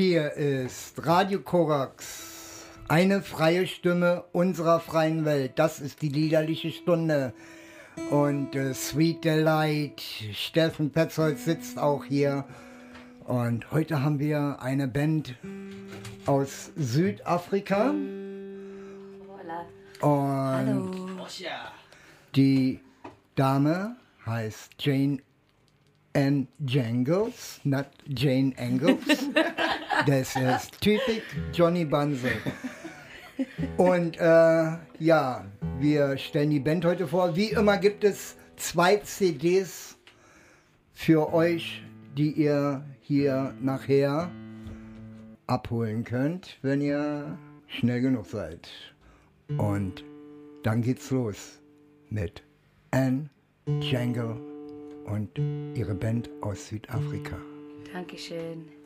Hier ist Radio Korax, eine freie Stimme unserer freien Welt. Das ist die liederliche Stunde. Und äh, Sweet Delight, Steffen Petzold sitzt auch hier. Und heute haben wir eine Band aus Südafrika. Und Hallo. die Dame heißt Jane Ann Jangles, not Jane Angles. das ist typisch Johnny Banzel. Und äh, ja, wir stellen die Band heute vor. Wie immer gibt es zwei CDs für euch, die ihr hier nachher abholen könnt, wenn ihr schnell genug seid. Und dann geht's los mit Anne Jangle und ihre Band aus Südafrika. Dankeschön.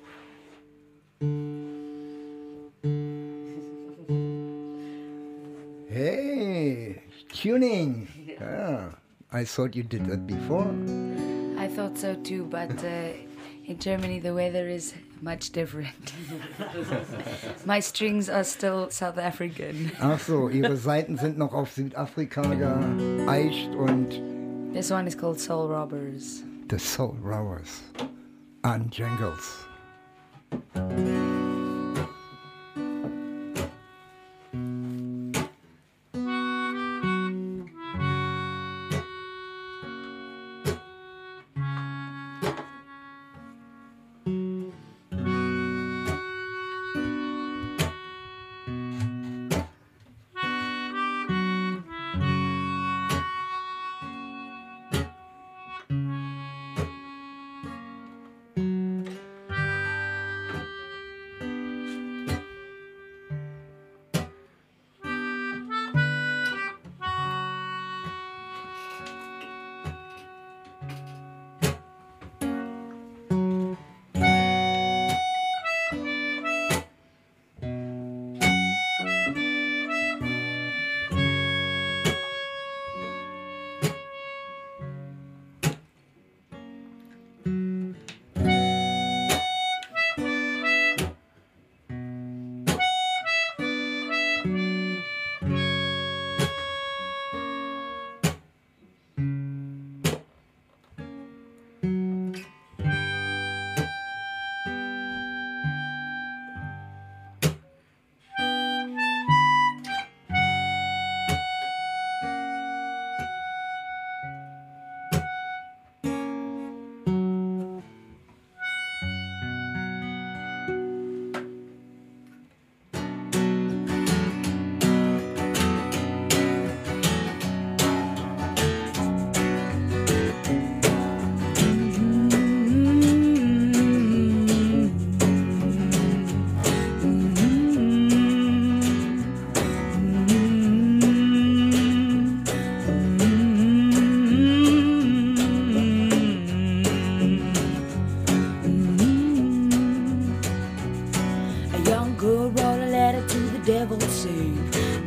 Hey, tuning. Yeah, I thought you did that before. I thought so too, but uh, in Germany the weather is much different. My strings are still South African. Ach so, ihre Seiten sind noch auf Südafrika geeicht und This one is called Soul Robbers. The Soul Rowers. Ann Jangles. thank you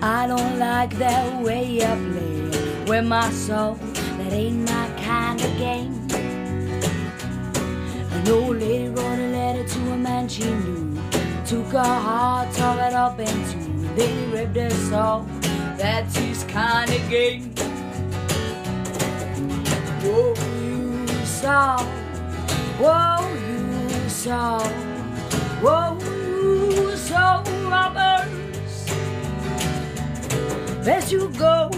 I don't like that way of playing with my soul. That ain't my kind of game. An old lady wrote a letter to a man she knew. Took her heart, tore it up in two. They ripped her soul. That's his kind of game. Whoa, you saw. Whoa, you saw. Whoa, you saw robbers. As you go.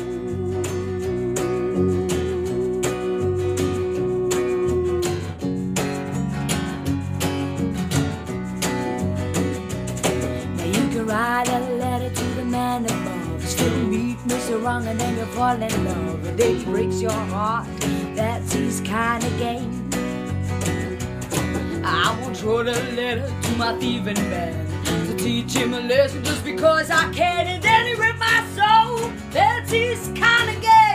Now you can write a letter to the man above. Still meet Mr. Wrong and then you fall in love. The day breaks your heart, that's his kind of game. I once wrote a letter to my thieving man teach him a lesson just because I can. And then he ripped my soul. That's his kind of game.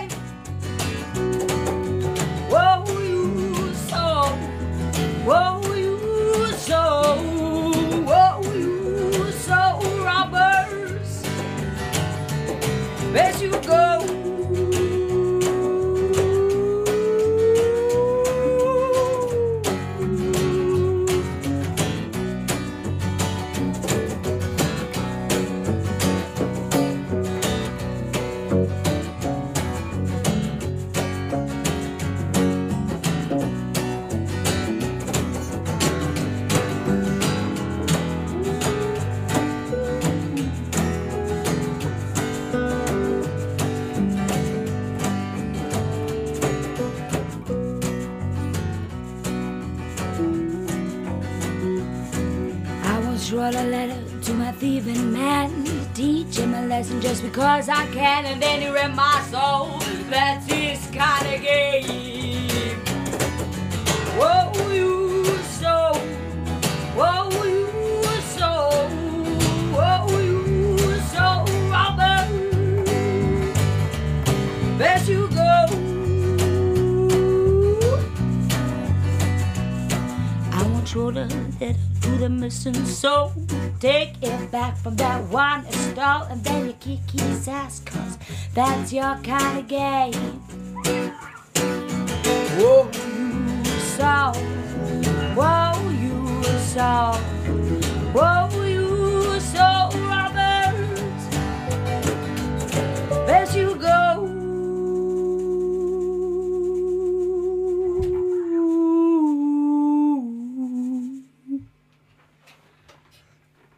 Wrote a letter to my thieving man teach him a lesson just because I can. And then he read my soul. That's his kind of game. Whoa, you so. Whoa, you so. Whoa, you so. Robert. There you go. You to to the missing soul. Take it back from that one stall and then you kick his ass, cause that's your kind of game. Whoa, you saw. Whoa, you saw.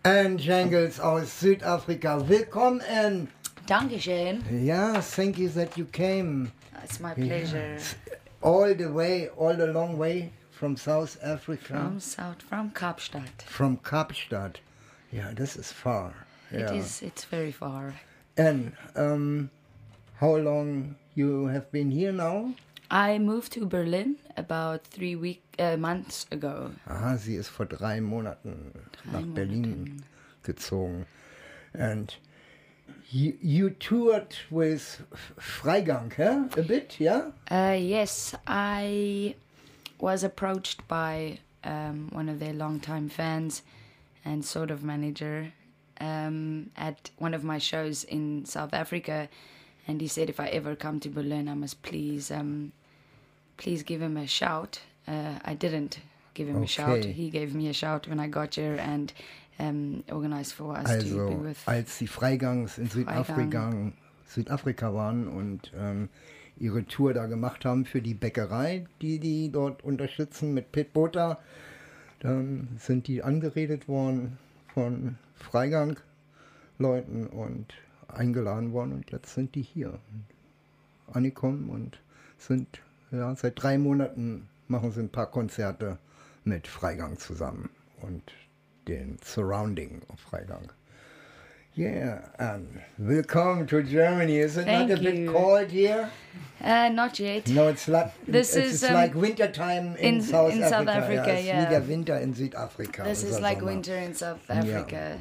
Ann Jangles aus Südafrika. Willkommen. Dankeschön. Yeah, thank you that you came It's my pleasure. all the way, all the long way from South Africa. From South, from Kapstadt. From Kapstadt. Yeah, this is far. Yeah. It is. It's very far. And um, how long you have been here now? I moved to Berlin about three week uh, months ago. Aha, sie ist vor drei Monaten nach Berlin gezogen. And you, you toured with Freigang, huh? A bit, yeah? Uh, yes, I was approached by um, one of their longtime fans and sort of manager um, at one of my shows in South Africa, and he said if I ever come to Berlin, I must please, um, please give him a shout. Uh, I didn't give him a shout. Okay. He gave me a shout when I got here and um, organized for us to be Also, with. als die Freigangs in Südafrika, Südafrika waren und ähm, ihre Tour da gemacht haben für die Bäckerei, die die dort unterstützen mit Pit Butter, dann sind die angeredet worden von Freigang-Leuten und eingeladen worden und jetzt sind die hier angekommen und sind ja seit drei Monaten machen sie ein paar Konzerte mit Freigang zusammen und den Surrounding of Freigang. Yeah, and welcome to Germany. Is it Thank not a bit you. cold here? Uh, not yet. No, it's like This it's, is, it's um, like winter time in, in- South in Africa. South Africa, yeah. wie der Winter in Südafrika. This is unser like Sommer. winter in South Africa.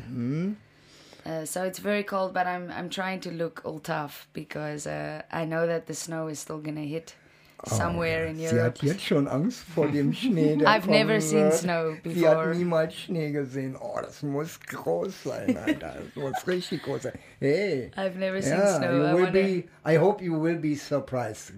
Uh, so it's very cold, but I'm I'm trying to look all tough because uh, I know that the snow is still gonna hit somewhere in Sie Europe. hat jetzt schon Angst vor dem Schnee. Der I've never kommen seen wird. snow Sie hat before. niemals Schnee gesehen. Oh, das muss groß sein, Alter. Das muss richtig groß sein. Hey. I've never seen yeah, snow. You I will wanna- be, I hope you will be surprised.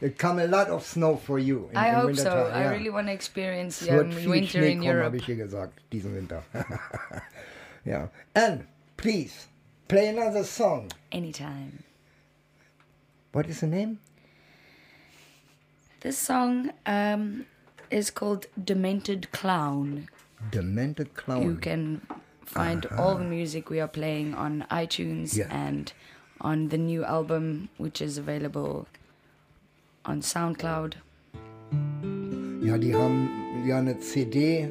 There come a lot of snow for you. In, I in hope so. wintertime, I yeah. really want to experience wird um, winter Schnee in kommen, habe Europe. ich ihr gesagt, diesen Winter. ja. And, please, play another song. Anytime. What is the name? This song um, is called "Demented Clown." Demented Clown. You can find all the music we are playing on iTunes Yeah. and on the new album, which is available on SoundCloud. Ja, die haben ja eine CD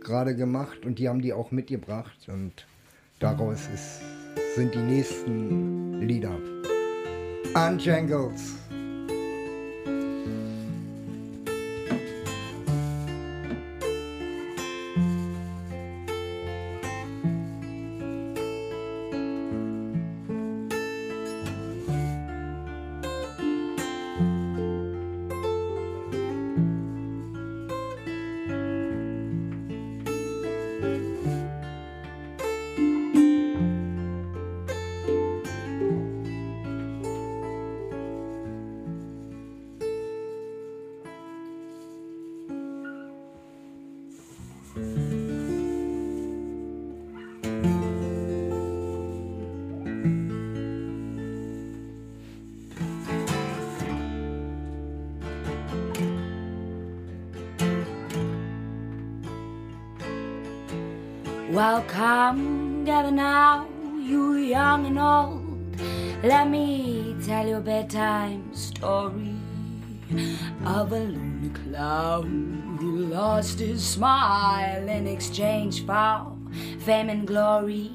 gerade gemacht und die haben die auch mitgebracht und daraus ist, sind die nächsten Lieder. Unjangles. Smile in exchange for fame and glory.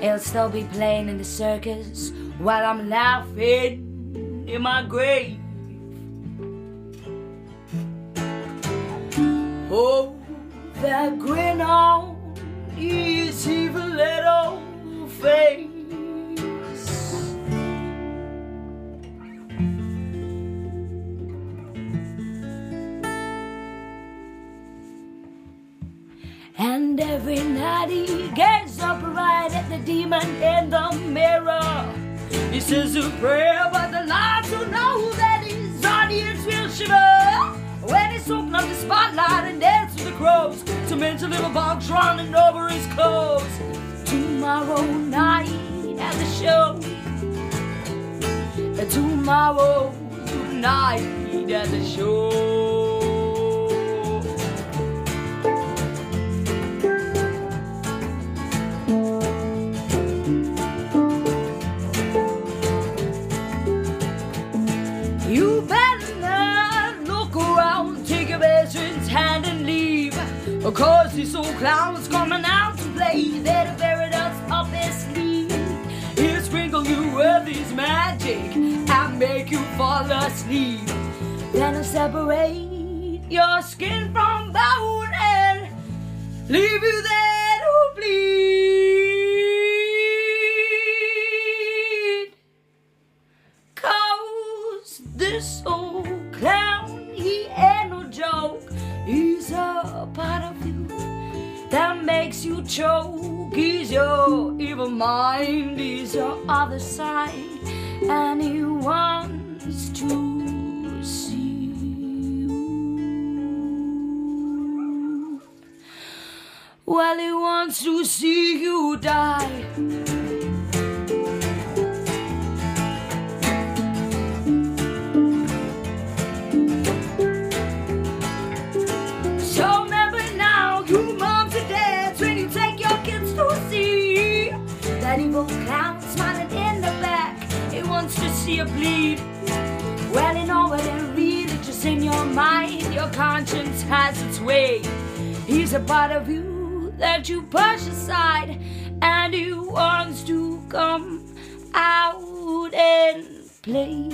He'll still be playing in the circus while I'm laughing in my grave. Oh, that grin on his evil little face. He gets up right at the demon in the mirror. He says a prayer, but the lights will know that his audience will shiver. When he's open up the spotlight and dance with the crows, to mention little bugs running over his clothes. Tomorrow night at the show. Tomorrow night at the show. Course, this old clown's coming out to play. They're the very dust up his sleeve. He'll sprinkle you with his magic and make you fall asleep. Then he'll separate your skin from bone and leave you mind, is your other side, and he wants to see you. Well, he wants to see you die. To see you bleed. Well, you know what it really just in your mind, your conscience has its way. He's a part of you that you push aside, and he wants to come out and play.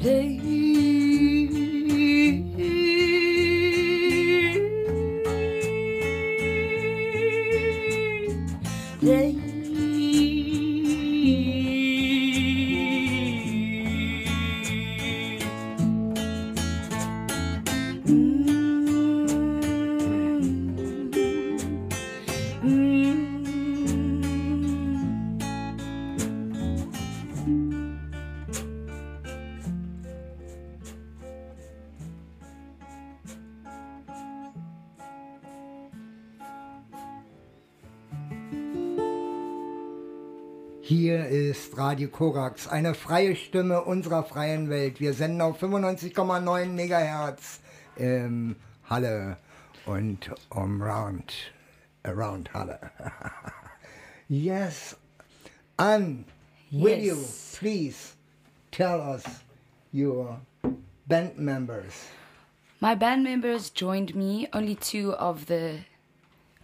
Play. Radio Korax, eine freie Stimme unserer freien Welt. Wir senden auf 95,9 Megahertz in Halle und around, around Halle. yes. Anne, will you Yes. please tell us your band members? My band members joined me. Only two of the.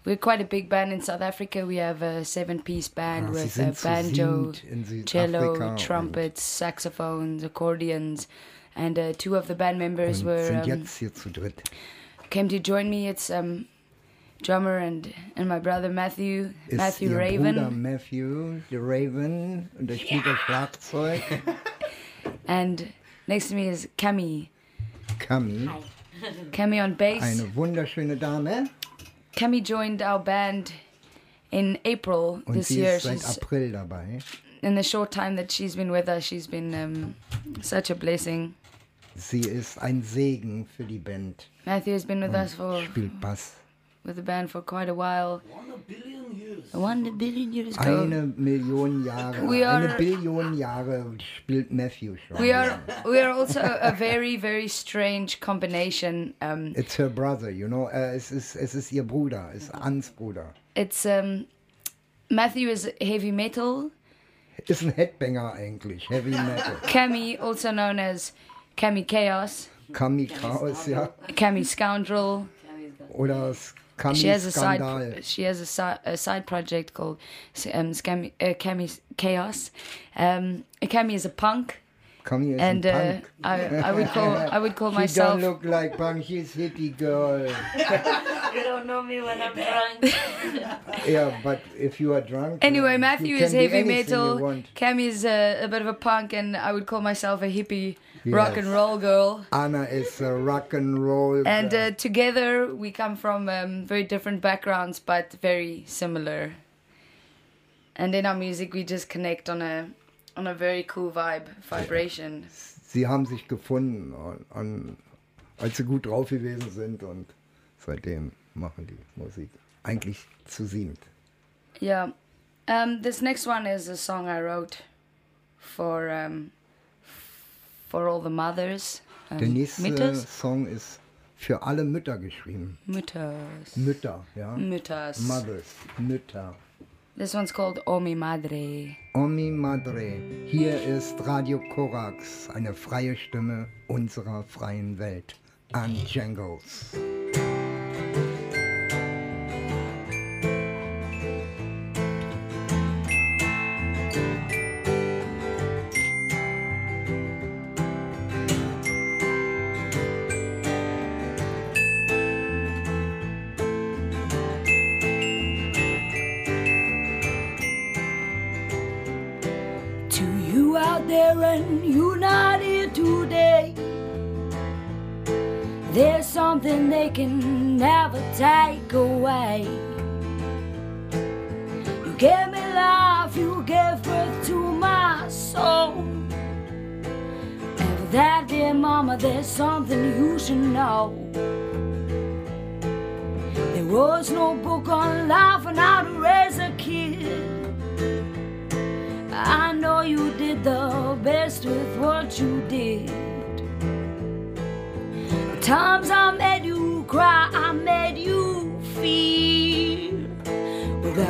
We're quite a big band in South Africa. We have a seven-piece band Ah, with sind a banjo, siebt in Südafrika cello, und- trumpets, saxophones, accordions, and uh, two of the band members Und were um, jetzt hier zu dritt. came to join me. It's um, drummer and and my brother Matthew Ist Matthew ihr Raven, Bruder Matthew, the Raven, und der spielt das Schlagzeug. and next to me is Cami. Cami, Cami on bass. eine wunderschöne Dame. Cami joined our band in April Und this sie year. ist seit She's April dabei. in the short time that she's been with us, she's been um, such a blessing. Sie ist ein Segen für die Band. Matthew has been with us for Spielt Bass. With the band for quite a while. One billion years ago. Eine Million Jahre, We are- eine Billion Jahre spielt Matthew schon. We are we are also a very very strange combination. Um, It's her brother, you know. Äh, es, ist, es ist ihr Bruder, es ist Ans Bruder. it's um, Matthew is heavy metal. Ist ein Headbanger eigentlich, Heavy Metal. Cami, also known as Cami Chaos. Kami Chaos, ja. Cami Scoundrel. Oder Kami She has a Skandal. side. She has a, si- a side project called um, Scammy, uh, Cami Chaos. Um, Cami is a punk, Kami is and ein uh, Punk. I, I would call I would call She myself. don't look like punk, she's hippie girl. You don't know me when I'm drunk. Yeah, but if you are drunk. Anyway, Matthew can is be heavy metal. want. Cami is a, a bit of a punk, and I would call myself a hippie Yes. rock and roll girl. Anna is a rock and roll. And girl. uh, together we come from um, very different backgrounds, but very similar. And in our music, we just connect on a on a very cool vibe, vibration. sie haben sich gefunden, und, und, als sie gut drauf gewesen sind und seitdem machen die Musik. Eigentlich zu siebt. Yeah. Um, this next one is a song I wrote for um, for all the mothers. Um, Der nächste Mütters? Song ist für alle Mütter geschrieben. Mütters. Mütter, ja. Mütters. Mothers, Mütter. This one's called O Mi Madre. Omi Madre, hier ist Radio Korax, eine freie Stimme unserer freien Welt. An Jangles.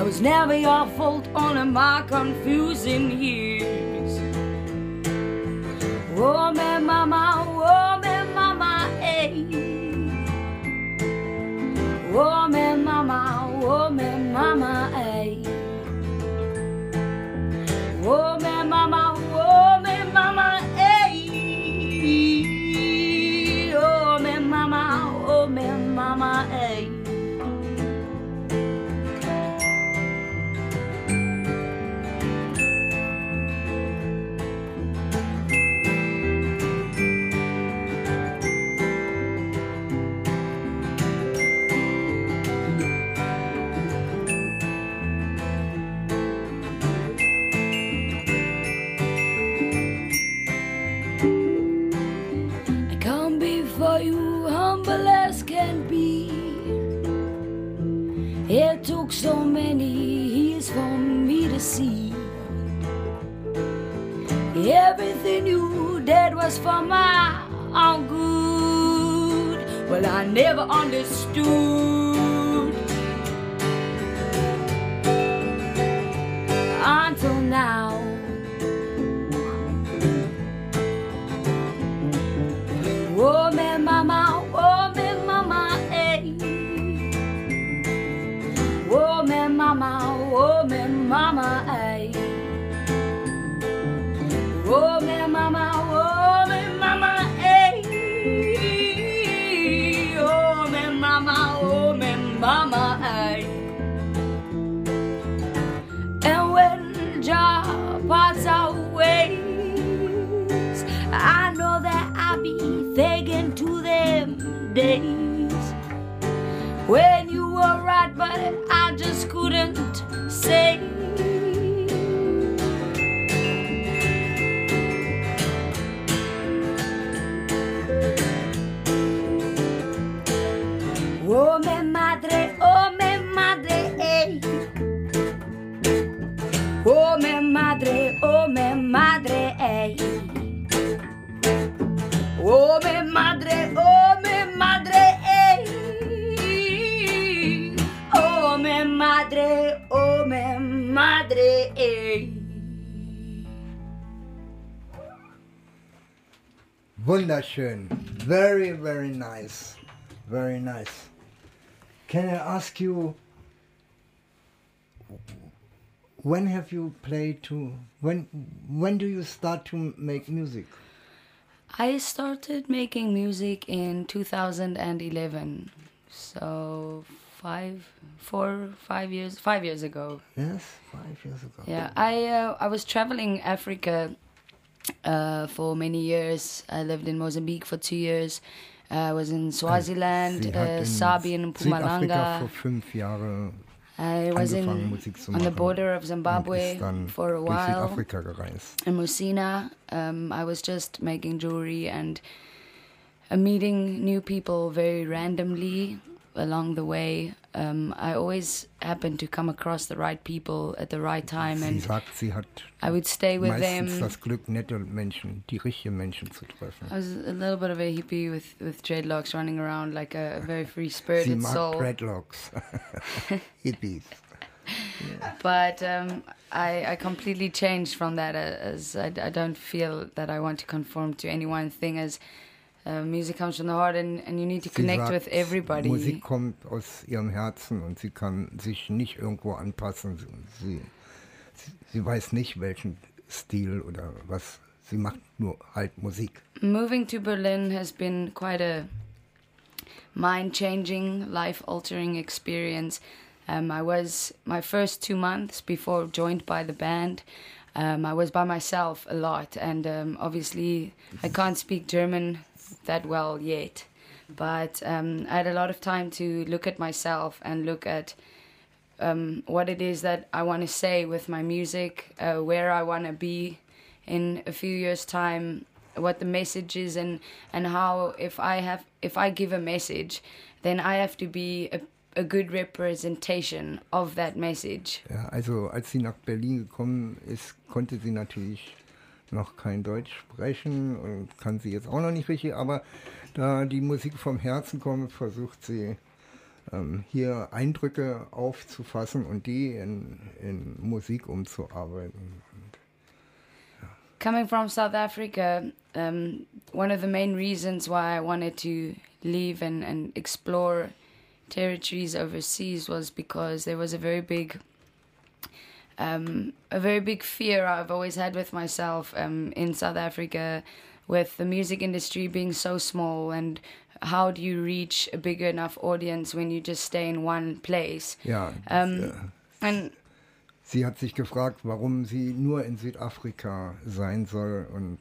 That was never your fault, only my confusing years. Oh, me mama, oh, me mama, eh. Oh, me mama, oh, me mama, eh. So many years for me to see. Everything you did was for my own good. Well, I never understood until now. When you were right, but I just couldn't say. Wunderschön. Very, very nice. Very nice. Can I ask you, when have you played to, when, when do you start to make music? I started making music in 2011. So five, four, five years, five years ago. Yes, five years ago. Yeah, I uh, I was traveling Africa uh, for many years. I lived in Mozambique for two years. Uh, I was in Swaziland, uh, in Sabien, Südafrika Mpumalanga. vor fünf Jahren I was in angefangen, Musik zu on the border of Zimbabwe for a while. In Musina. Um, I was just making jewelry and uh, meeting new people very randomly along the way. Um, I always happened to come across the right people at the right time, Sie and sagt, sie hat I would stay with meistens them. das Glück, nette Menschen, die richtigen Menschen zu treffen. I was a little bit of a hippie with, with dreadlocks running around like a very free Sie spirited mag soul. Dreadlocks. Hippies. But um, I, I completely changed from that uh, as I, I don't feel that I want to conform to any one thing as uh, music comes from the heart and, and you need to connect sagt, with everybody. Musik kommt aus ihrem Herzen und sie kann sich nicht irgendwo anpassen. Sie, sie, sie weiß nicht, welchen Stil oder was. Sie macht nur halt Musik. Moving to Berlin has been quite a mind changing, life altering experience. Um, I was my first two months before joined by the band. Um, I was by myself a lot, and um, obviously I can't speak German that well yet. But um, I had a lot of time to look at myself and look at um, what it is that I want to say with my music, uh, where I want to be in a few years' time, what the message is, and and how if I have if I give a message, then I have to be a, a good representation of that message. Ja, also als sie nach Berlin gekommen ist, konnte sie natürlich noch kein Deutsch sprechen und kann sie jetzt auch noch nicht richtig, aber da die Musik vom Herzen kommt, versucht sie ähm, hier Eindrücke aufzufassen und die in, in Musik umzuarbeiten. Coming from South Africa, um, one of the main reasons why I wanted to leave and, and explore territories overseas was because there was a very big um, a very big fear I've always had with myself um, in South Africa, with the music industry being so small, and how do you reach a big enough audience when you just stay in one place? Ja, Um, äh, And sie hat sich gefragt, warum sie nur in Südafrika sein soll und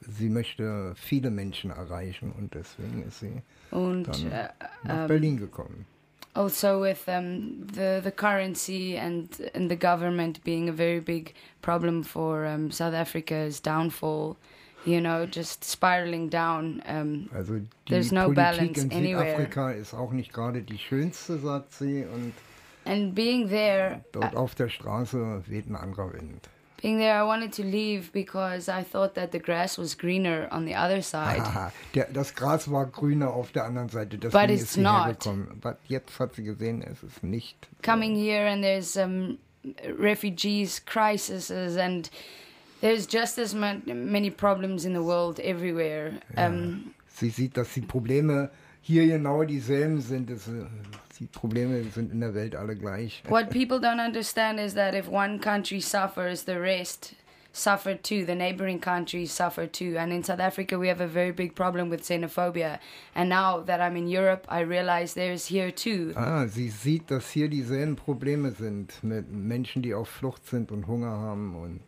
sie möchte viele Menschen erreichen und deswegen ist sie und dann uh, nach Berlin gekommen. Also with um, the the currency and and the government being a very big problem for um, South Africa's downfall, you know, just spiraling down. Um, Also die There's no Politik balance in anywhere. Südafrika ist auch nicht gerade die schönste, sagt sie. Und and being there, dort auf der Straße weht ein anderer Wind. Being there, I wanted to leave because I thought that the grass was greener on the other side. Der, das Gras war grüner auf der anderen Seite, But deswegen it's not. Aber jetzt hat sie gesehen, es ist nicht. Coming here and there's um, refugees, crises, and there's just as ma- many problems in the world everywhere. Um, Sie sieht, dass die Probleme hier genau dieselben sind. Es, äh, die Probleme sind in der Welt alle gleich. what people don't understand is that if one country suffers, the rest suffer too. The neighboring countries suffer too. And in South Africa, we have a very big problem with xenophobia. And now that I'm in Europe, I realize there's here too. Ah, sie sieht, dass hier dieselben Probleme sind mit Menschen, die auf Flucht sind und Hunger haben und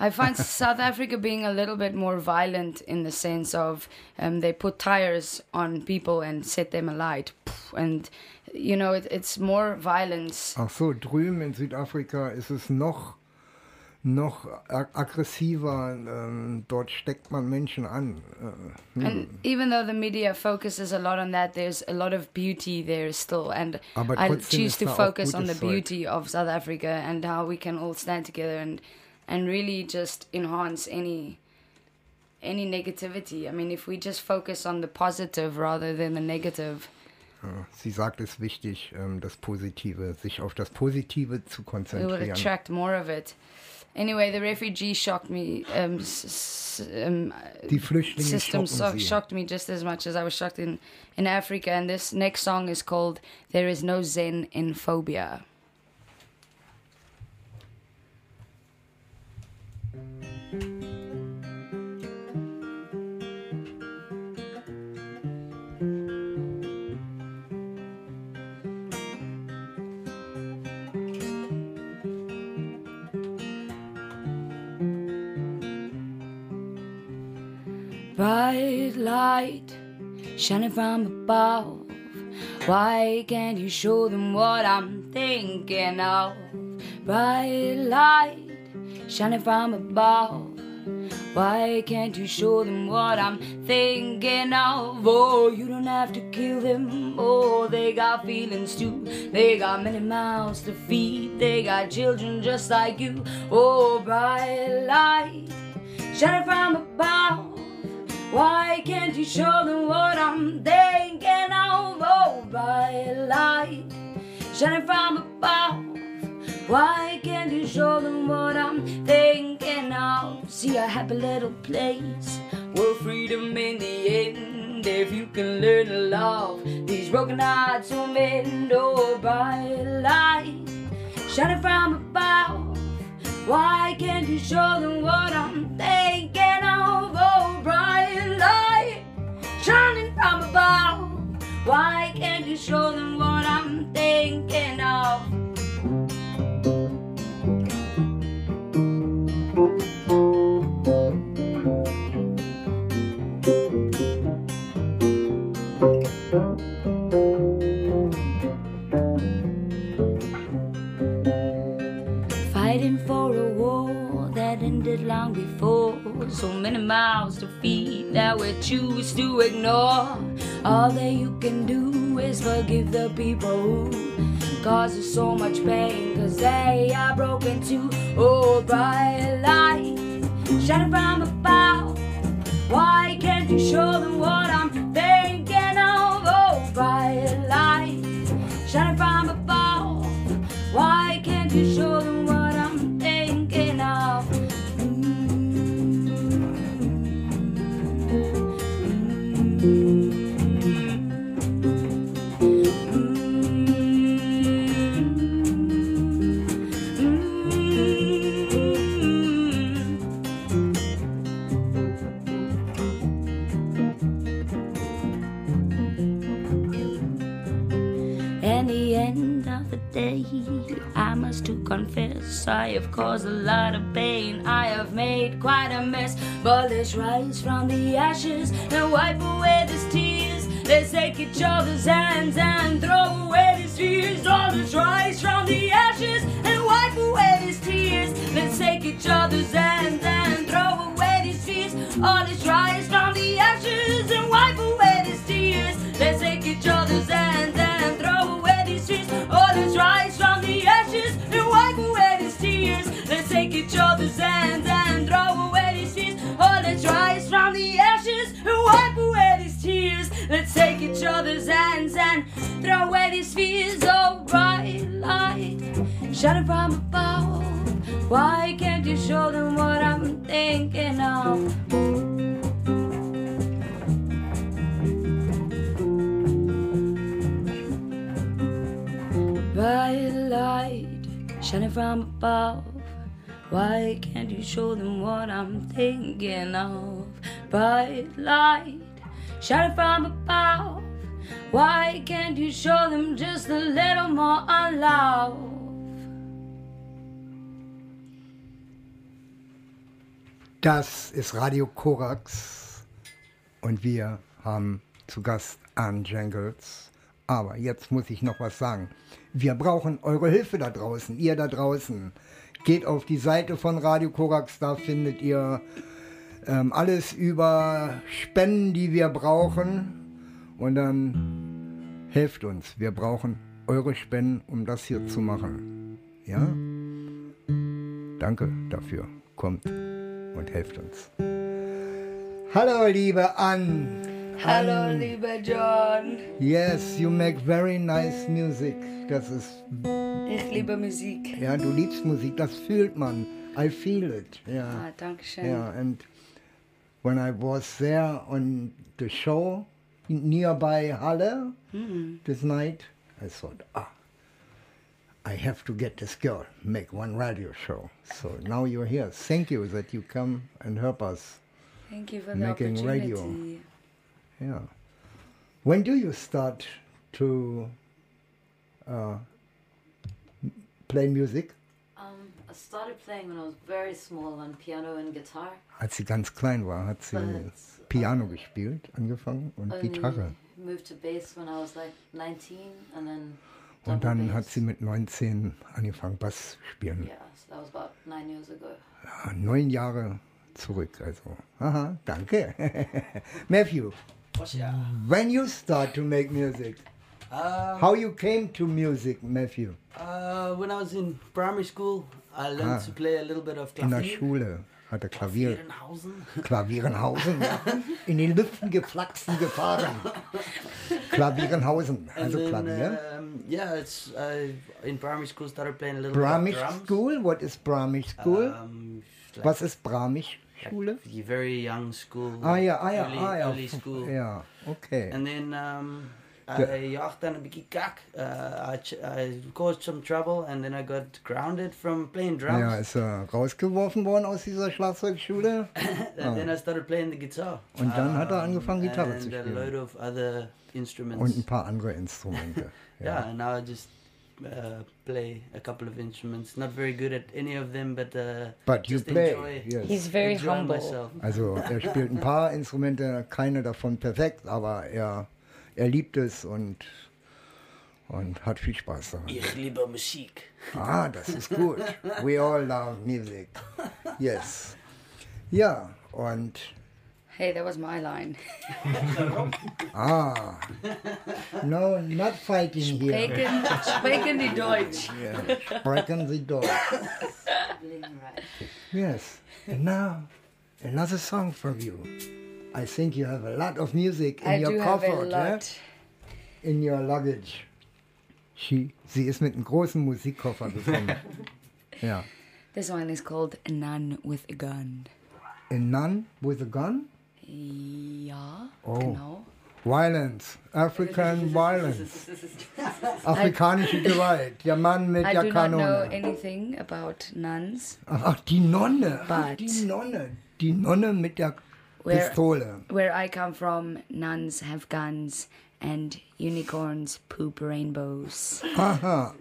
I find South Africa being a little bit more violent in the sense of um, they put tires on people and set them alight. And, you know, it, it's more violence. Ach so, drüben in Südafrika ist es noch, noch ag- aggressiver. Ähm, dort steckt man Menschen an. Äh, hm. And even though the media focuses a lot on that, there's a lot of beauty there still. And I choose to focus on the Zeug. beauty of South Africa and how we can all stand together and and really just enhance any any negativity. I mean, if we just focus on the positive rather than the negative. Sie sagt, es ist wichtig, ähm, das Positive, sich auf das Positive zu we would konzentrieren. attract more of it. Anyway, the refugee shocked me. Um, um, Die Flüchtlinge system so- sie. shocked me just as much as I was shocked in, in Africa. And this next song is called There Is No Zen in Phobia. Bright light shining from above. Why can't you show them what I'm thinking of? Bright light shining from above. Why can't you show them what I'm thinking of? Oh, you don't have to kill them. Oh, they got feelings too. They got many mouths to feed. They got children just like you. Oh, bright light shining from above. Why can't you show them what I'm thinking of? Oh, bright light shining from above. Why can't you show them what I'm thinking of? See a happy little place where freedom in the end. If you can learn to love these broken hearts will mend. Oh, bright light shining from above. Why can't you show them what I'm thinking of? From above. Why can't you show them what I'm thinking of? Fighting for a war that ended long before. So many mouths to feed that we choose to ignore. All that you can do is forgive the people who cause us so much pain. Cause they are broken too. Oh, bright light shining from above. Why can't you show them what I'm thinking day, I must to confess I have caused a lot of pain. I have made quite a mess. But let's rise from the ashes and wipe away these tears. Let's take each other's hands and throw away these fears. Oh, let's rise from the ashes and wipe away these tears. Let's take each other's hands and throw away these fears. Oh, let's rise from the ashes and wipe away these tears. Let's take each other's hands and throw away these fears. Oh, let's rise from the ashes and wipe away these tears. Let's take each other's hands and throw away these fears. Oh, bright light, shining from above. Why can't you show them what I'm thinking of? Bright light shining from above. Why can't you show them what I'm thinking of? Bright light shining from above. Why can't you show them just a little more love? Das ist Radio Korax und wir haben zu Gast Ann Jangles. Aber jetzt muss ich noch was sagen. Wir brauchen eure Hilfe da draußen, ihr da draußen. Geht auf die Seite von Radio Korax, da findet ihr ähm, alles über Spenden, die wir brauchen. Und dann helft uns. Wir brauchen eure Spenden, um das hier zu machen. Ja? Danke dafür. Kommt und helft uns. Hallo, liebe Ann. Hallo, lieber John. Yes, you make very nice music. Das ist, Ich liebe Musik. ja, du liebst Musik, das fühlt man. I feel it. Ja. Ah, Yeah, Dankeschön. yeah. And when I was there on the show nearby Halle this night, I thought, ah, I have to get this girl, make one radio show. So now you're here. Thank you that you come and help us. Thank you for the Making radio. Yeah. When do you start to uh, play music? Um, I started playing when I was very small on piano and guitar. Als sie ganz klein war, hat sie But Piano gespielt, angefangen und Gitarre. moved to bass when I was like 19 and then Und dann bass. hat sie mit 19 angefangen, Bass spielen. Yeah, so that was about nine years ago. Ja, neun Jahre zurück, also. Aha, danke. Matthew, when you start to make music, Uh, how you came to music, Matthew? uh, when I was in primary school, I learned Ah. to play a little bit of In der Klavier. Schule hat er Klavier. Klavierenhausen, ja. in den Lüften geflaxen gefahren. Klavierenhausen, also then, Klavier. um, yeah, it's I in primary school started playing a little Brahmisch bit of drums. School, what is Brahmisch School? Um, like Was ist Brahmisch Schule? the very young school. Ah ja, ah ja, early, ah ja. early school. Ja, okay. And then um, I jaagde aan een beetje kak. Uh, I, caused some trouble and then I got grounded from playing drums. Ja, ist er rausgeworfen worden aus dieser Schlagzeugschule. and then I started playing the guitar. Und dann hat er angefangen, Gitarre and zu a spielen. load of other instruments. Und ein paar andere Instrumente. yeah, and now I just uh, play a couple of instruments. Not very good at any of them, but uh, But you play, enjoy, yes. He's very enjoy humble. myself. Also er spielt ein paar Instrumente, keine davon perfekt, aber er, er liebt es und, und hat viel Spaß daran. Ich liebe Musik. Ah, das ist gut. We all love music. Yes. Ja, und Hey, that was my line. ah. No, not fighting here. Sprechen, sprechen die Deutsch. Yeah. Sprechen Sie Deutsch. Yes. And now, another song from you. I think you have a lot of music in I your do have a eh? lot. in your luggage. She, sie ist mit einem großen Musikkoffer gekommen. ja. This one is called A Nun with a Gun. A nun with a gun? Ja, Oh. genau. Violence. African violence. Afrikanische Gewalt. Der Mann mit I der do not know Kanone. anything about nuns. Ach, die Nonne. Ach, die Nonne. Die Nonne mit der Where- Pistole. Where I come from, nuns have guns and unicorns poop rainbows. Aha.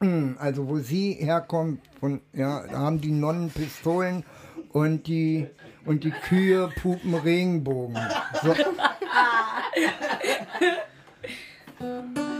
Hm, Also wo sie herkommt, von, ja, haben die Nonnen Pistolen und die, und die Kühe pupen Regenbogen. So.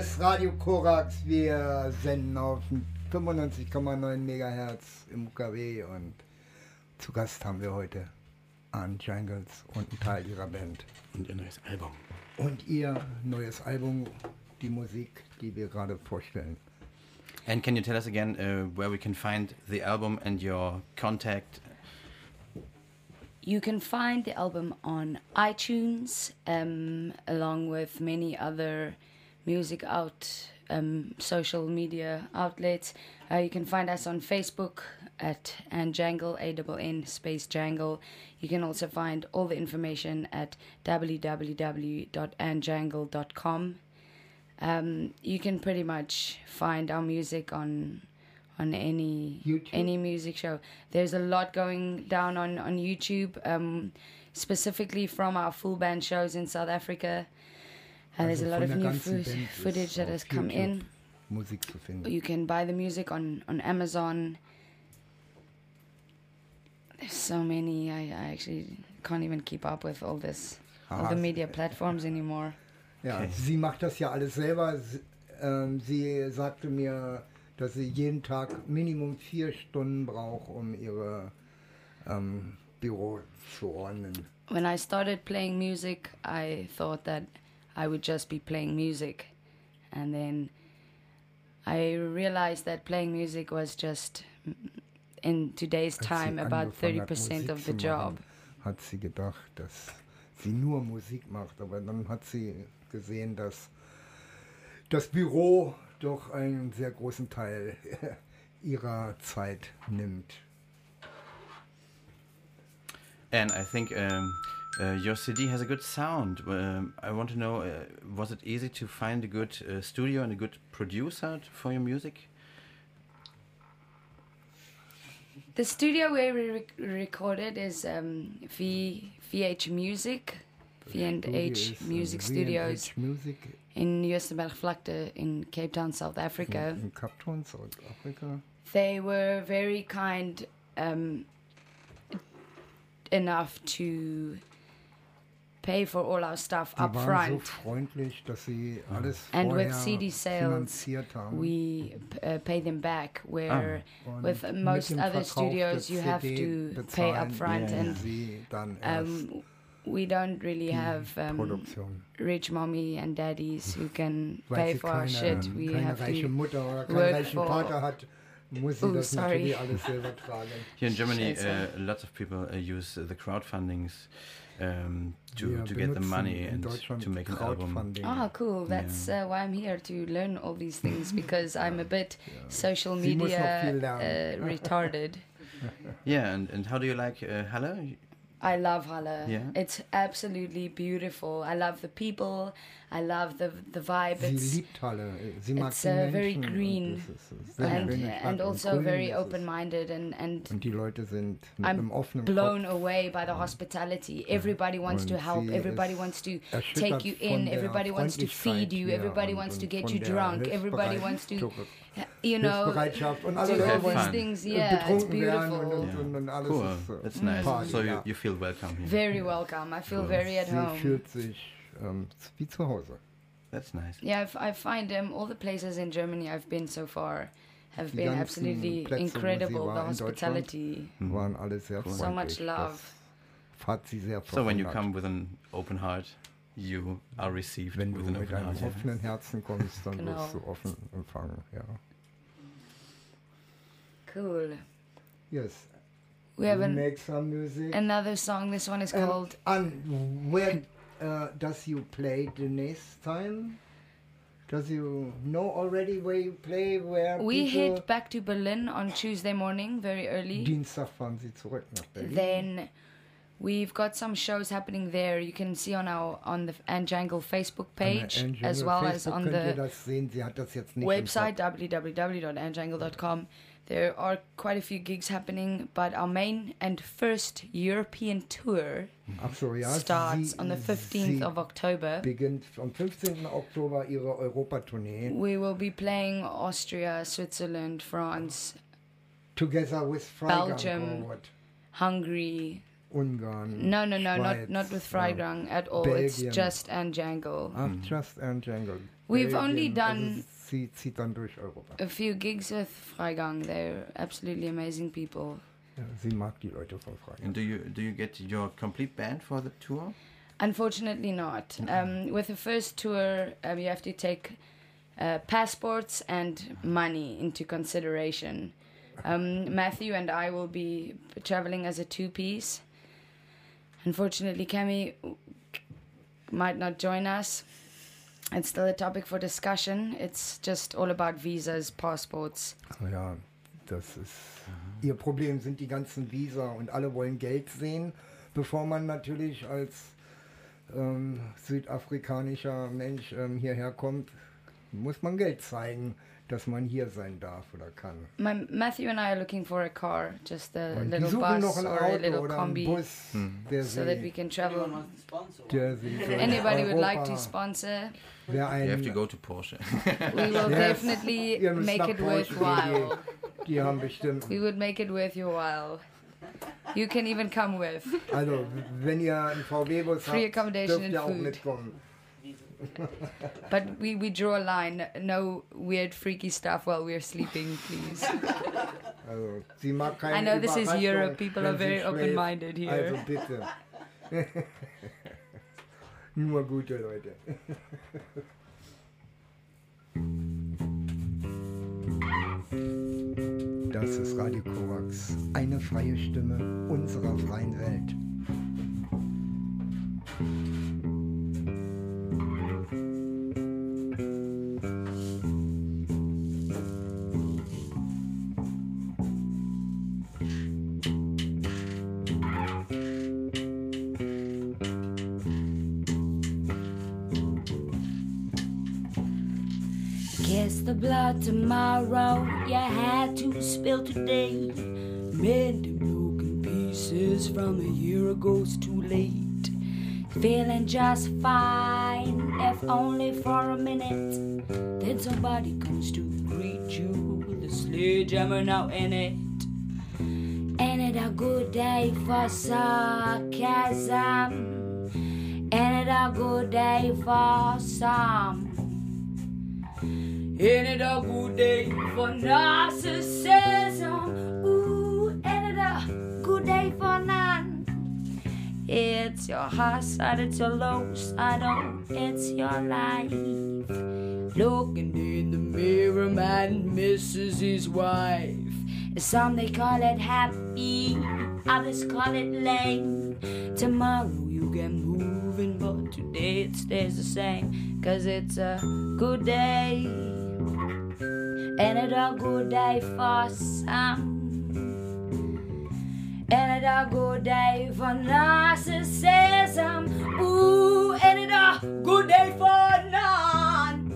ist Radio Korax. Wir senden auf 95,9 Megahertz im UKW und zu Gast haben wir heute Ann Jangles und einen Teil ihrer Band. Und ihr neues Album. Und ihr neues Album, die Musik, die wir gerade vorstellen. And can you tell us again uh, where we can find the album and your contact? You can find the album on iTunes, um, along with many other music out um, social media outlets. Uh, you can find us on Facebook at Ann Jangle, A N N space Jangle. You can also find all the information at www.anjangle.com. Um, you can pretty much find our music on on any YouTube? any music show. There's a lot going down on on YouTube, um, specifically from our full band shows in South Africa. And there's a Also lot von of new footage that has come in. Musik zu finden. You can buy the music on on Amazon. There's so many. I, I actually can't even keep up with all this, all the media platforms anymore. Ja, Okay. sie macht das ja alles selber. Sie, ähm, sie sagte mir, dass sie jeden Tag Minimum vier Stunden braucht, um ihre ähm, Büro zu räumen. When I started playing music, I thought that I would just be playing music, and then I realized that playing music was just in today's time about 30% of the job. Hat sie gedacht, dass sie nur Musik macht, aber dann hat sie gesehen, dass das Büro doch einen sehr großen Teil ihrer Zeit nimmt. And I think um, uh, your CD has a good sound. Um, I want to know, uh, was it easy to find a good uh, studio and a good producer for your music? The studio where we rec- recorded is um, v VH Music, V&H ist, äh, Music Studios Music in Joostenbergvlakte in Cape Town, South Africa. in Cape Town, Südafrika. They were very kind um, enough to pay for all our stuff Die up front. so freundlich, dass sie alles And with CD sales, finanziert haben. we uh, pay them back. Where Und with most other Verkauf studios, der you have CD to pay bezahlen up front, Ja, ja. and sie dann erst um, we don't really have um, rich mommy and daddies who can Weil pay sie for our shit. We have to. Mutter oder keinen work for- Vater hat, muss sie Oh, das sorry. natürlich alles selber tragen. Here in Germany, Scheiße. uh, lots of people uh, use uh, the crowdfundings um, to, Wir to get the money and to make an album. Crowdfunding. Ah, cool. That's uh, why I'm here to learn all these things because I'm a bit social Sie muss noch media uh, retarded. Yeah, and, and how do you like uh, Halle? I love Halle. Yeah? It's absolutely beautiful. I love the people. I love the the vibe. Sie It's liebt Halle. Sie mag it's, die uh, very Menschen. und green das ist- es ist eine and and also grün very open-minded and and Und die Leute sind mit I'm einem offenen blown Kopf. away by the hospitality. Everybody wants to help. Everybody wants to take you in. Everybody wants to feed you. Everybody wants to get you drunk. Everybody wants to, you know, und alle do Leute all these things. Yeah, it's beautiful. und, und, und Cool, ist äh, that's nice. Party, so you, you feel welcome here. Very welcome. I feel very at Sie home. Fühlt sich ähm, wie zu Hause. That's nice. Yeah, I f- I find um, all the places in Germany I've been so far have Die been absolutely Plätze, incredible. war The in hospitality. Waren alle sehr freundlich. So much love. Hat sie sehr So when you come with an open heart, you are received Wenn du with an mit open einem heart. yeah. offenen Herzen kommst, dann Genau. wirst du offen empfangen. Ja. Cool. Yes. We have an, make some music. another song. This one is Um, called and where uh, does you play the next time? Does you know already where you play? Where We head back to Berlin on Tuesday morning, very early. Dienstag fahren sie zurück nach Berlin. Then we've got some shows happening there. You can see on our on the Ann Jangle Facebook page as well as on the sehen. Sie hat das jetzt nicht website www.anjangle.com. There are quite a few gigs happening, but our main and first European tour ja. starts on the 15th sie of October. beginnt am 15. Oktober ihre Europatournee. We will be playing Austria, Switzerland, France, Together with Freigang Belgium. what? Hungary, Ungarn. No, no, no, not Schweiz, not with uh, Freigang at all. Belgium. It's just Ann Jangle. Ach, Just Ann Jangle. We've only done- zieht, zieht dann durch Europa. A few gigs with Freigang. They're absolutely amazing people. Ja, sie mag die Leute von Freiburg. And do you do you get your complete band for the tour? Unfortunately, not. Um, with the first tour, um, you have to take uh, passports and money into consideration. Um, Matthew and I will be traveling as a two piece. Unfortunately, Cami might not join us. It's still a topic for discussion. It's just all about visas, passports. Ja, das ist. Ihr Problem sind die ganzen Visa und alle wollen Geld sehen, bevor man natürlich als ähm, südafrikanischer Mensch ähm, hierher kommt, muss man Geld zeigen, dass man hier sein darf oder kann. My, Matthew and I are looking for a car, just a Und little bus noch ein or a little oder einen combi, Bus, mhm. der so that we can travel. Anyone wants to sponsor one? der sie so Anybody would like to sponsor, Wer You have to go to Porsche. we will Yes. definitely make it Porsche worthwhile. die haben bestimmt. We would make it worth your while. You can even come with. Also, wenn ihr einen VW-Bus Free habt, accommodation dürft and ihr auch food. mitkommen. But we, we draw a line. No weird, freaky stuff while we're sleeping, please. Also, sie mag keine I know this is Europe. People are very open-minded here. Also bitte. Nur gute Leute. Das ist Radio Korax, eine freie Stimme unserer freien Welt. Kiss the blood tomorrow you had to spill today. Mend the broken pieces from a year ago's too late. Feeling just fine, if only for a minute. Then somebody comes to greet you with a sledgehammer now in it. Ain't it a good day for sarcasm? Ain't it a good day for some? Ain't it a good day for narcissism? Ooh, ain't it a good day for none? It's your high side, it's your low side, oh, it's your life. Looking in the mirror, man misses his wife. Some they call it happy, others call it lame. Tomorrow you get moving, but today it stays the same. Cause it's a good day. and it a good day for some? Ain't it a good day for narcissism? Ooh, ain't it a good day for none?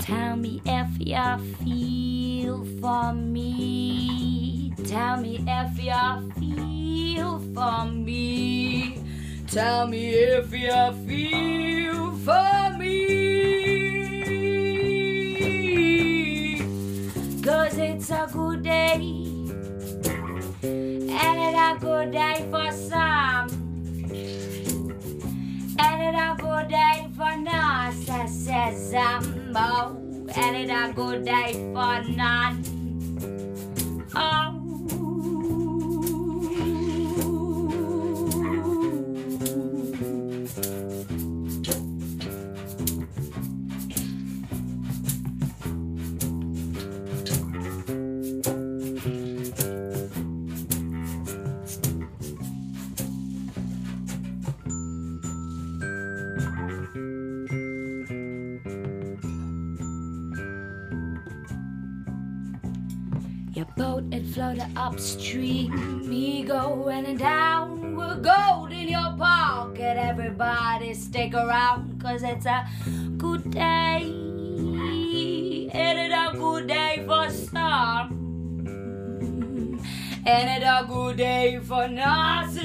Tell me if you feel for me. Tell me if you feel for me. Tell me if you feel for me. It's a good day. And it's a good day for some. And it's a good day for narcissism. Oh, and it's a good day for none. Oh. Upstream, me going down with gold in your pocket. Everybody stick around, cause it's a good day. It a good day for some? Ain't it a good day for narcissism?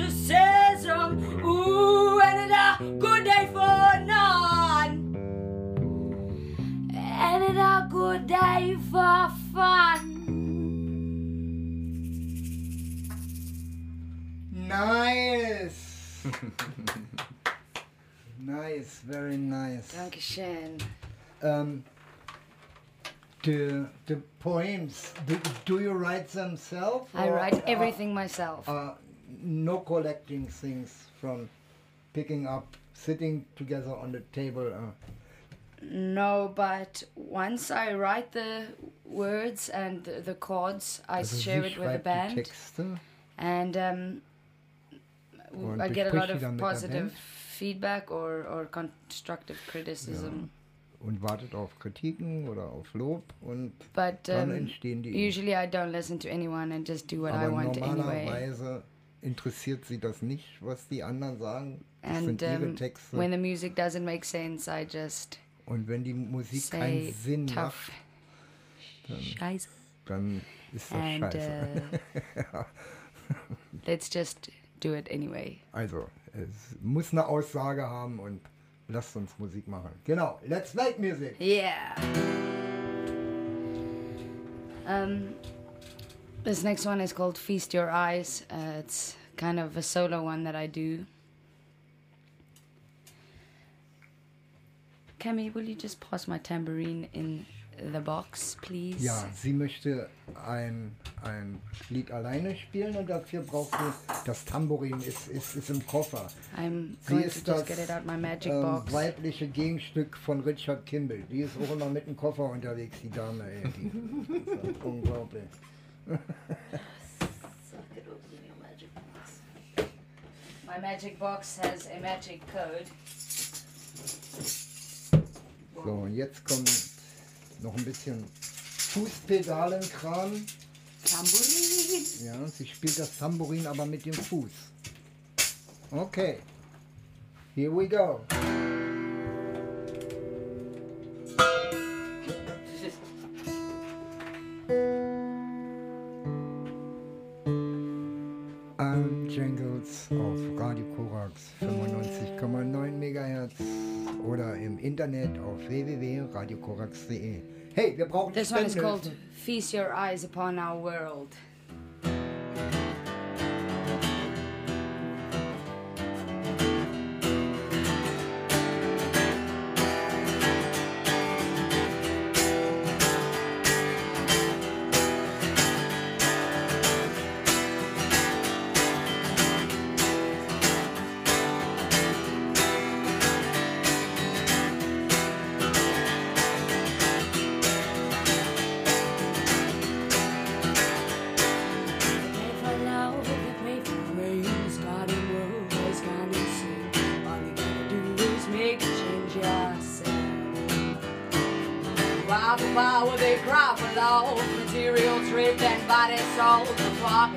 Nice, very nice. Dankeschön. Um, the the poems. Do, do you write them self? I write are- everything myself. Uh, no collecting things from picking up, sitting together on the table. Uh, No, but once I write the words and the, the chords, I also share it with the band, and um, I get a lot of dann mit der positive. Feedback or, or constructive criticism. und wartet auf Kritiken oder auf Lob und But dann um, entstehen die. usually I don't listen to anyone and just do what I Aber want anyway. normalerweise interessiert sie das nicht, was die anderen sagen. Das And sind ihre um, Texte. when the music doesn't make sense, I just und wenn die Musik keinen Sinn tough macht, Scheiße. dann ist das And scheiße. uh, let's just do it anyway. also, es muss eine Aussage haben und lasst uns Musik machen. Genau, let's make music. Yeah. Um, this next one is called Feast Your Eyes. Uh, it's kind of a solo one that I do. Cami, will you just pass my tambourine in the box, please? Ja, sie möchte ein, ein Lied alleine spielen und dafür braucht sie das Tambourin, ist, ist, ist im Koffer. I'm Sie ist das get it out my magic ähm, box. weibliche Gegenstück von Richard Kimball. Die ist auch immer mit dem Koffer unterwegs, die Dame. Ey. Die, das ist unglaublich. My magic box has a magic code. So, und jetzt kommt noch ein bisschen Fußpedalenkram. Tambourine. Ja, sie spielt das Tambourin aber mit dem Fuß. Okay. Here we go. Internet auf www.radiocorax.de. Hey, wir brauchen This one is called Feast Your Eyes Upon Our World. And body soul. The walking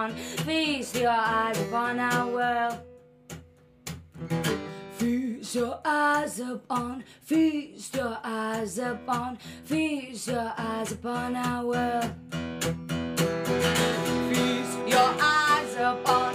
upon, feast your eyes upon our world. Feast your eyes upon, feast your eyes upon, feast your eyes upon our world. Feast your eyes upon,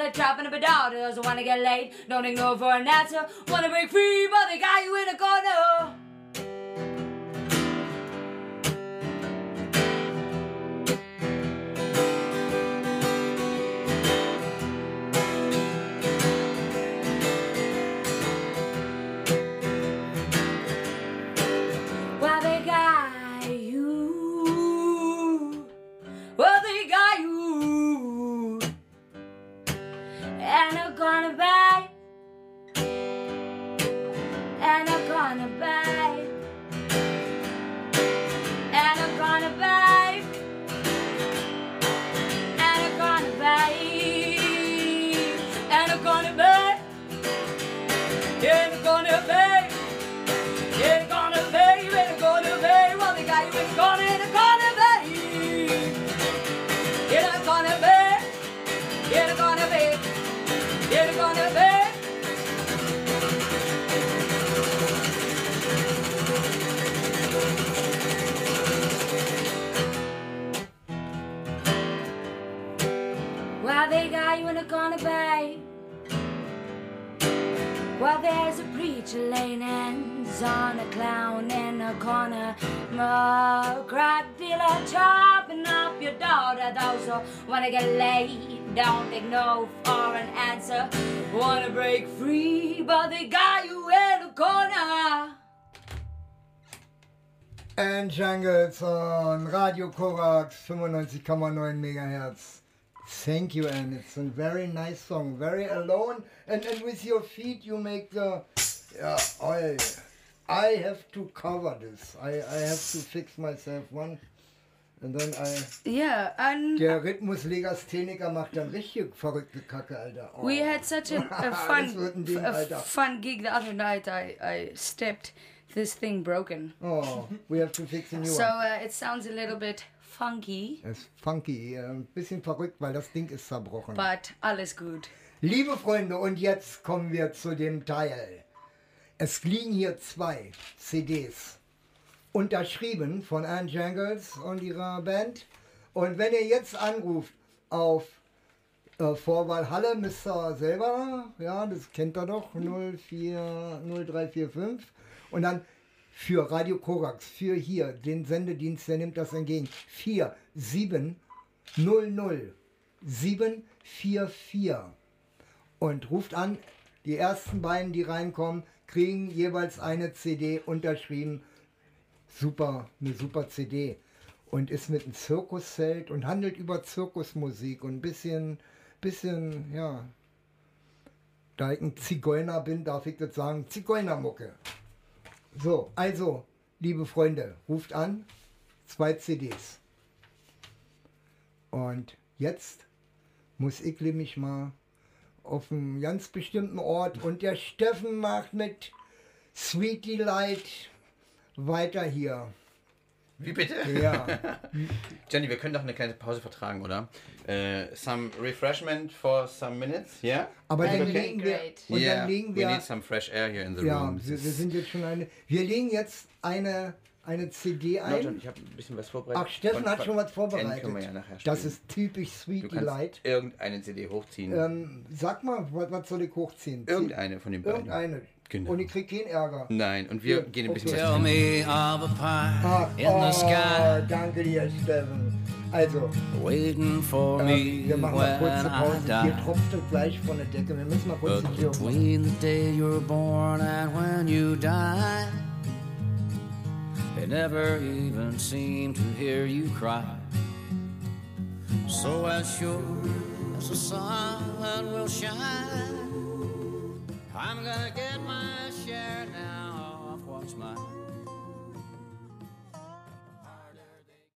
dealer trapping up a daughter. Doesn't wanna get laid, don't ignore for an answer. Wanna break free, but they got you in a corner. I'm there's a preacher laying hands on a clown in a corner. A crack dealer chopping up your daughter. Those who wanna get laid, don't take no for an answer. Wanna break free, but they got you in a corner. Ann Jangles on Radio Corax 95,9 Megahertz. Thank you, and it's a very nice song, very alone. And, and with your feet, you make the. Yeah, I, I have to cover this. I, I have to fix myself one. And then I. Yeah, and Der Rhythmuslegastheniker macht dann richtig verrückte Kacke, Alter. Oh. we had such a, a fun, Ding, a fun gig the other night. I, I stepped this thing broken, Oh, we have to fix a new so one. uh, it sounds a little bit funky, Das ist funky, äh, ein bisschen verrückt, weil das Ding ist zerbrochen. but alles gut. Liebe Freunde, und jetzt kommen wir zu dem Teil. Es liegen hier zwei CDs, unterschrieben von Anne Jangles und ihrer Band. Und wenn ihr jetzt anruft auf äh, Vorwahl Halle, Mr. selber, ja, das kennt ihr doch, 04, 0345. Und dann für Radio Korax, für hier, den Sendedienst, der nimmt das entgegen. 4700 744 und ruft an. Die ersten beiden, die reinkommen, kriegen jeweils eine CD unterschrieben. Super, eine super CD. Und ist mit einem Zirkuszelt und handelt über Zirkusmusik und ein bisschen, bisschen, ja. Da ich ein Zigeuner bin, darf ich das sagen, Zigeunermucke. So, also, liebe Freunde, ruft an, zwei CDs. Und jetzt muss ich nämlich mal auf einem ganz bestimmten Ort und der Steffen macht mit Sweet Delight weiter hier. Wie bitte? Ja, Jenny, wir können doch eine kleine Pause vertragen, oder? Äh, some refreshment for some minutes, yeah? aber dann be legen wir und yeah, dann legen we need wir some fresh air here in the ja, room. wir, wir sind jetzt schon eine wir legen jetzt eine eine CD ein. ich habe ein bisschen was vorbereitet. Ach, Steffen hat schon was vorbereitet. können wir ja nachher Das ist typisch du Sweet kannst Delight. irgendeine CD hochziehen. Ähm, sag mal, was, was soll ich hochziehen? irgendeine von den beiden. Irgendeine. Genau. Und ich krieg keinen Ärger. Nein, und wir Ja, gehen ein bisschen okay. was Tell me of a Ah, pie in the sky, oh, danke dir, Steffen. Also, waiting for äh, me wir machen mal kurze when I Pause. Hier die. tropft es gleich von der Decke. Wir müssen mal kurz But die Tür aufmachen. between the day you were born and when you die, they never even seem to hear you cry. So as sure as the sun will shine, I'm gonna get my share now of what's mine.